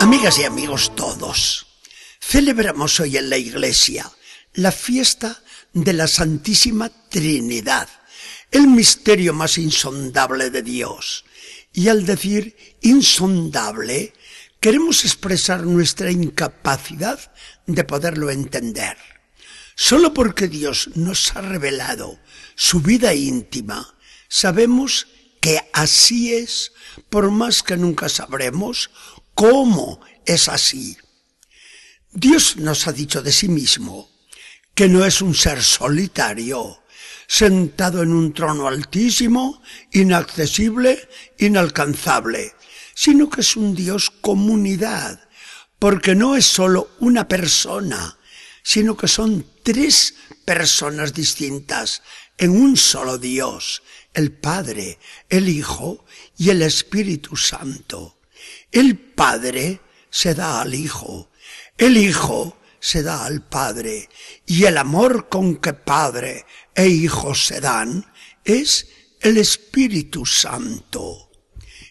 Amigas y amigos todos, celebramos hoy en la iglesia la fiesta de la Santísima Trinidad, el misterio más insondable de Dios. Y al decir insondable, queremos expresar nuestra incapacidad de poderlo entender. Solo porque Dios nos ha revelado su vida íntima, sabemos que así es, por más que nunca sabremos cómo es así. Dios nos ha dicho de sí mismo que no es un ser solitario, sentado en un trono altísimo, inaccesible, inalcanzable, sino que es un Dios comunidad, porque no es solo una persona, sino que son tres personas distintas en un solo Dios, el Padre, el Hijo y el Espíritu Santo. El Padre se da al Hijo, el Hijo se da al Padre, y el amor con que Padre e Hijo se dan es el Espíritu Santo.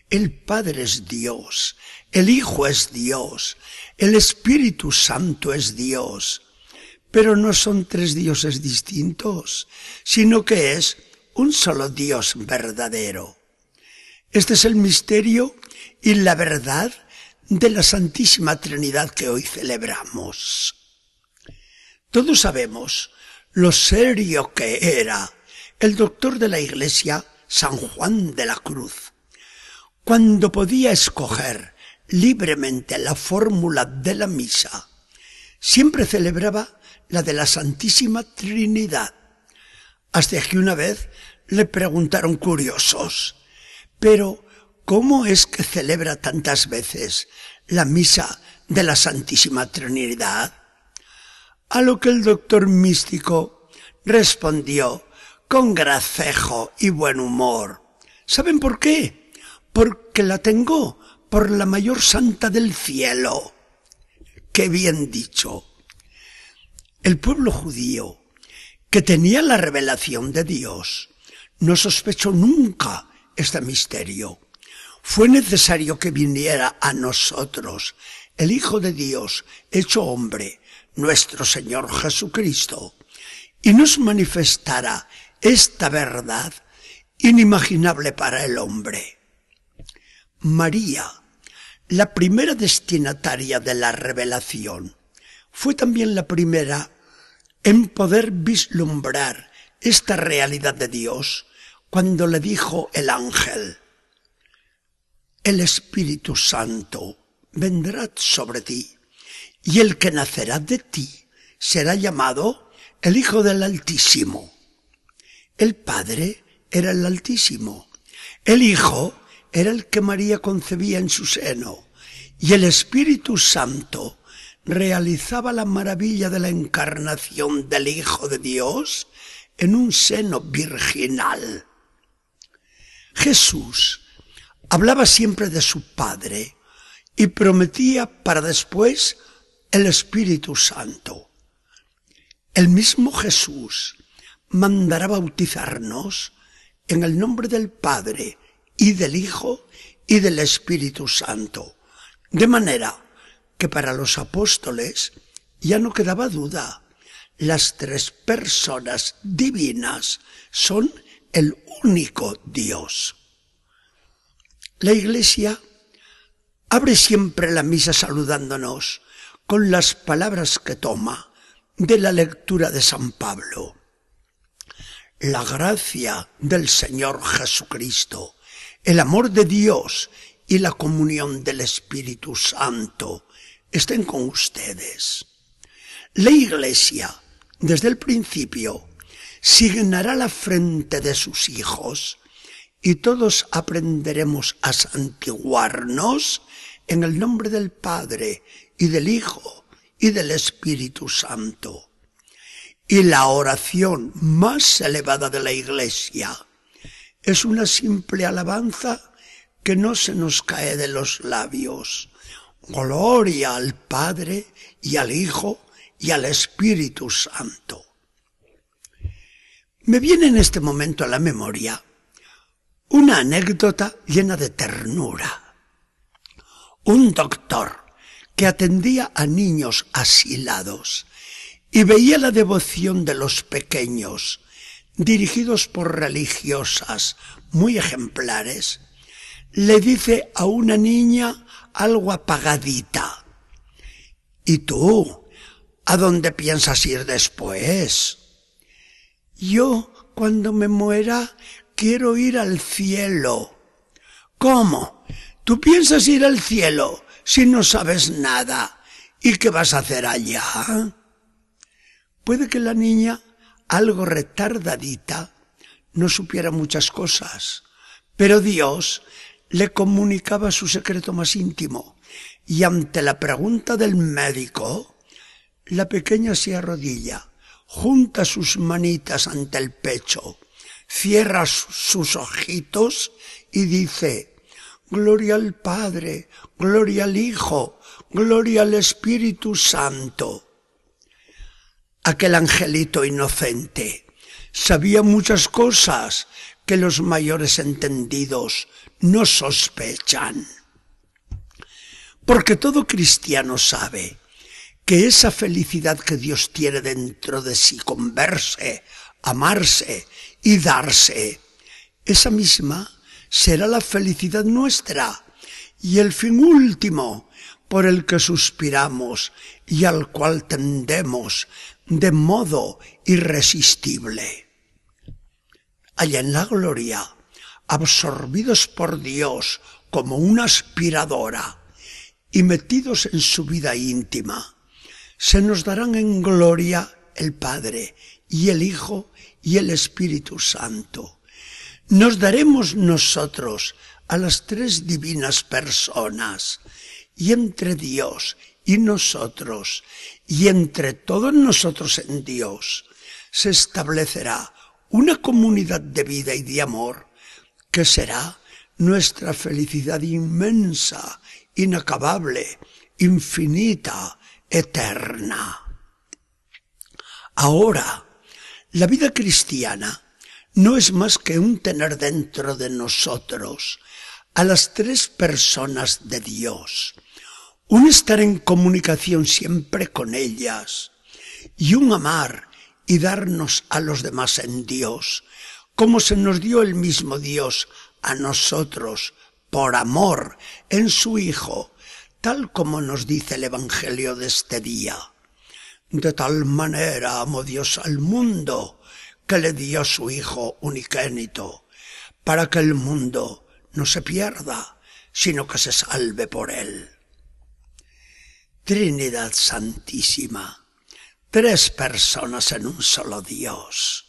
El Padre es Dios, el Hijo es Dios, el Espíritu Santo es Dios. Pero no son tres dioses distintos, sino que es un solo Dios verdadero. Este es el misterio y la verdad de la Santísima Trinidad que hoy celebramos. Todos sabemos lo serio que era el doctor de la Iglesia, San Juan de la Cruz, cuando podía escoger libremente la fórmula de la misa, siempre celebraba la de la Santísima Trinidad, hasta que una vez le preguntaron curiosos, pero ¿cómo es que celebra tantas veces la misa de la Santísima Trinidad? A lo que el doctor místico respondió con gracejo y buen humor. ¿Saben por qué? Porque la tengo por la mayor santa del cielo. Qué bien dicho. El pueblo judío, que tenía la revelación de Dios, no sospechó nunca este misterio. Fue necesario que viniera a nosotros el Hijo de Dios, hecho hombre, nuestro Señor Jesucristo, y nos manifestara esta verdad inimaginable para el hombre. María, la primera destinataria de la revelación, fue también la primera en poder vislumbrar esta realidad de Dios cuando le dijo el ángel, el Espíritu Santo vendrá sobre ti y el que nacerá de ti será llamado el Hijo del Altísimo. El Padre era el Altísimo, el Hijo era el que María concebía en su seno y el Espíritu Santo realizaba la maravilla de la encarnación del Hijo de Dios en un seno virginal. Jesús hablaba siempre de su Padre y prometía para después el Espíritu Santo. El mismo Jesús mandará bautizarnos en el nombre del Padre y del Hijo y del Espíritu Santo. De manera que para los apóstoles ya no quedaba duda. Las tres personas divinas son el único Dios. La Iglesia abre siempre la misa saludándonos con las palabras que toma de la lectura de San Pablo. La gracia del Señor Jesucristo, el amor de Dios y la comunión del Espíritu Santo estén con ustedes. La Iglesia, desde el principio, signará la frente de sus hijos y todos aprenderemos a santiguarnos en el nombre del Padre y del Hijo y del Espíritu Santo. Y la oración más elevada de la Iglesia es una simple alabanza que no se nos cae de los labios, Gloria al Padre y al Hijo y al Espíritu Santo. Me viene en este momento a la memoria una anécdota llena de ternura. Un doctor que atendía a niños asilados y veía la devoción de los pequeños, dirigidos por religiosas muy ejemplares, le dice a una niña algo apagadita. ¿Y tú? ¿A dónde piensas ir después? Yo, cuando me muera, quiero ir al cielo. ¿Cómo? ¿Tú piensas ir al cielo si no sabes nada? ¿Y qué vas a hacer allá? Puede que la niña, algo retardadita, no supiera muchas cosas, pero Dios le comunicaba su secreto más íntimo y ante la pregunta del médico, la pequeña se arrodilla, junta sus manitas ante el pecho, cierra sus ojitos y dice, Gloria al Padre, gloria al Hijo, gloria al Espíritu Santo. Aquel angelito inocente sabía muchas cosas que los mayores entendidos no sospechan. Porque todo cristiano sabe que esa felicidad que Dios tiene dentro de sí con verse, amarse y darse, esa misma será la felicidad nuestra y el fin último por el que suspiramos y al cual tendemos de modo irresistible. Allá en la gloria, absorbidos por Dios como una aspiradora y metidos en su vida íntima, se nos darán en gloria el Padre y el Hijo y el Espíritu Santo nos daremos nosotros a las tres divinas personas y entre Dios y nosotros y entre todos nosotros en Dios se establecerá una comunidad de vida y de amor que será nuestra felicidad inmensa, inacabable, infinita, eterna. Ahora, la vida cristiana no es más que un tener dentro de nosotros a las tres personas de Dios, un estar en comunicación siempre con ellas y un amar y darnos a los demás en Dios, como se nos dio el mismo Dios a nosotros por amor en su Hijo, tal como nos dice el Evangelio de este día. De tal manera amó Dios al mundo, que le dio su Hijo unigénito, para que el mundo no se pierda, sino que se salve por él. Trinidad Santísima, tres personas en un solo Dios,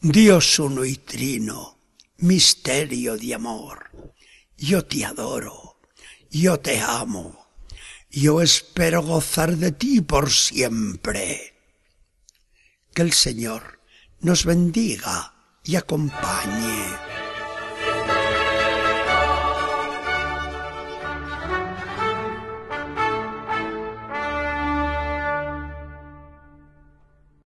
Dios uno y trino, misterio de amor. Yo te adoro, yo te amo, yo espero gozar de ti por siempre. Que el Señor nos bendiga y acompañe.